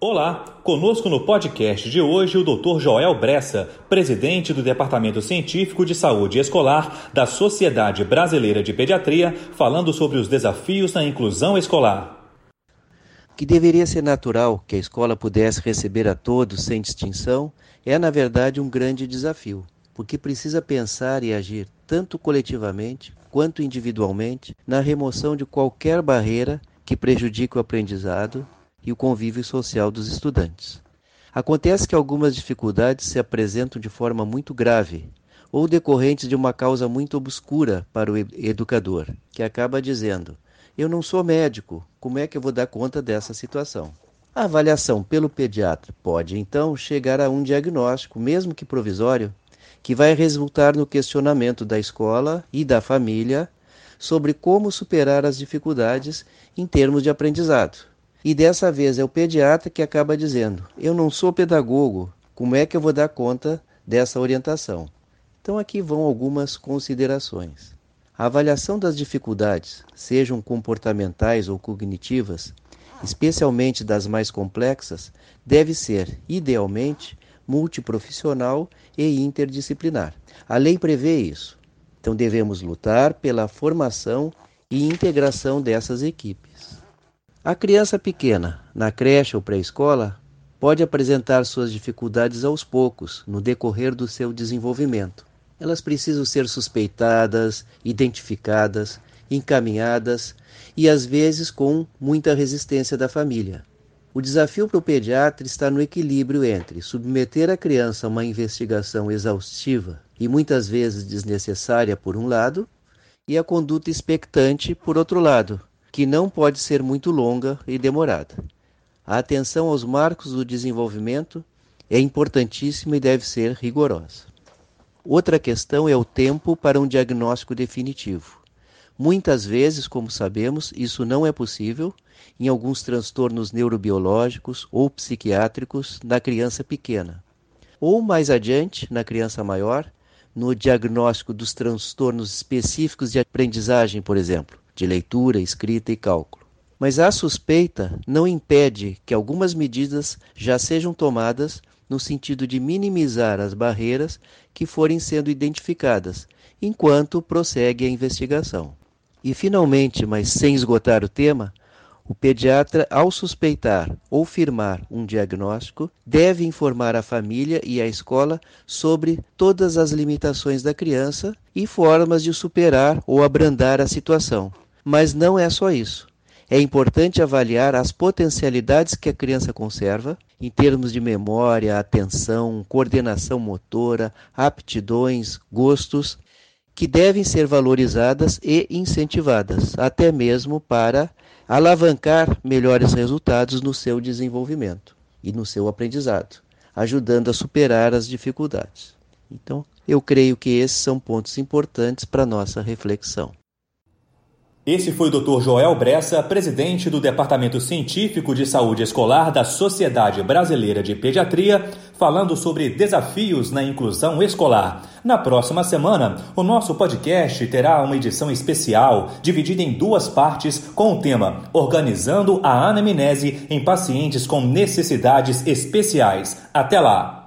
Olá, conosco no podcast de hoje o Dr. Joel Bressa, presidente do Departamento Científico de Saúde Escolar da Sociedade Brasileira de Pediatria, falando sobre os desafios na inclusão escolar. Que deveria ser natural que a escola pudesse receber a todos sem distinção, é na verdade um grande desafio, porque precisa pensar e agir tanto coletivamente quanto individualmente na remoção de qualquer barreira que prejudique o aprendizado e o convívio social dos estudantes. Acontece que algumas dificuldades se apresentam de forma muito grave ou decorrentes de uma causa muito obscura para o educador, que acaba dizendo: Eu não sou médico, como é que eu vou dar conta dessa situação? A avaliação pelo pediatra pode então chegar a um diagnóstico, mesmo que provisório, que vai resultar no questionamento da escola e da família sobre como superar as dificuldades em termos de aprendizado. E dessa vez é o pediatra que acaba dizendo: Eu não sou pedagogo, como é que eu vou dar conta dessa orientação? Então, aqui vão algumas considerações. A avaliação das dificuldades, sejam comportamentais ou cognitivas, especialmente das mais complexas, deve ser, idealmente, multiprofissional e interdisciplinar. A lei prevê isso. Então, devemos lutar pela formação e integração dessas equipes. A criança pequena, na creche ou pré-escola, pode apresentar suas dificuldades aos poucos, no decorrer do seu desenvolvimento. Elas precisam ser suspeitadas, identificadas, encaminhadas e às vezes com muita resistência da família. O desafio para o pediatra está no equilíbrio entre submeter a criança a uma investigação exaustiva e muitas vezes desnecessária por um lado, e a conduta expectante por outro lado, que não pode ser muito longa e demorada. A atenção aos marcos do desenvolvimento é importantíssima e deve ser rigorosa. Outra questão é o tempo para um diagnóstico definitivo. Muitas vezes, como sabemos, isso não é possível em alguns transtornos neurobiológicos ou psiquiátricos na criança pequena. Ou mais adiante, na criança maior, no diagnóstico dos transtornos específicos de aprendizagem, por exemplo, de leitura, escrita e cálculo. Mas a suspeita não impede que algumas medidas já sejam tomadas no sentido de minimizar as barreiras que forem sendo identificadas, enquanto prossegue a investigação. E, finalmente, mas sem esgotar o tema, o pediatra, ao suspeitar ou firmar um diagnóstico, deve informar a família e a escola sobre todas as limitações da criança e formas de superar ou abrandar a situação. Mas não é só isso. É importante avaliar as potencialidades que a criança conserva em termos de memória, atenção, coordenação motora, aptidões, gostos, que devem ser valorizadas e incentivadas, até mesmo para alavancar melhores resultados no seu desenvolvimento e no seu aprendizado, ajudando a superar as dificuldades. Então, eu creio que esses são pontos importantes para nossa reflexão. Esse foi o Dr. Joel Bressa, presidente do Departamento Científico de Saúde Escolar da Sociedade Brasileira de Pediatria, falando sobre desafios na inclusão escolar. Na próxima semana, o nosso podcast terá uma edição especial, dividida em duas partes, com o tema Organizando a Anamnese em Pacientes com Necessidades Especiais. Até lá!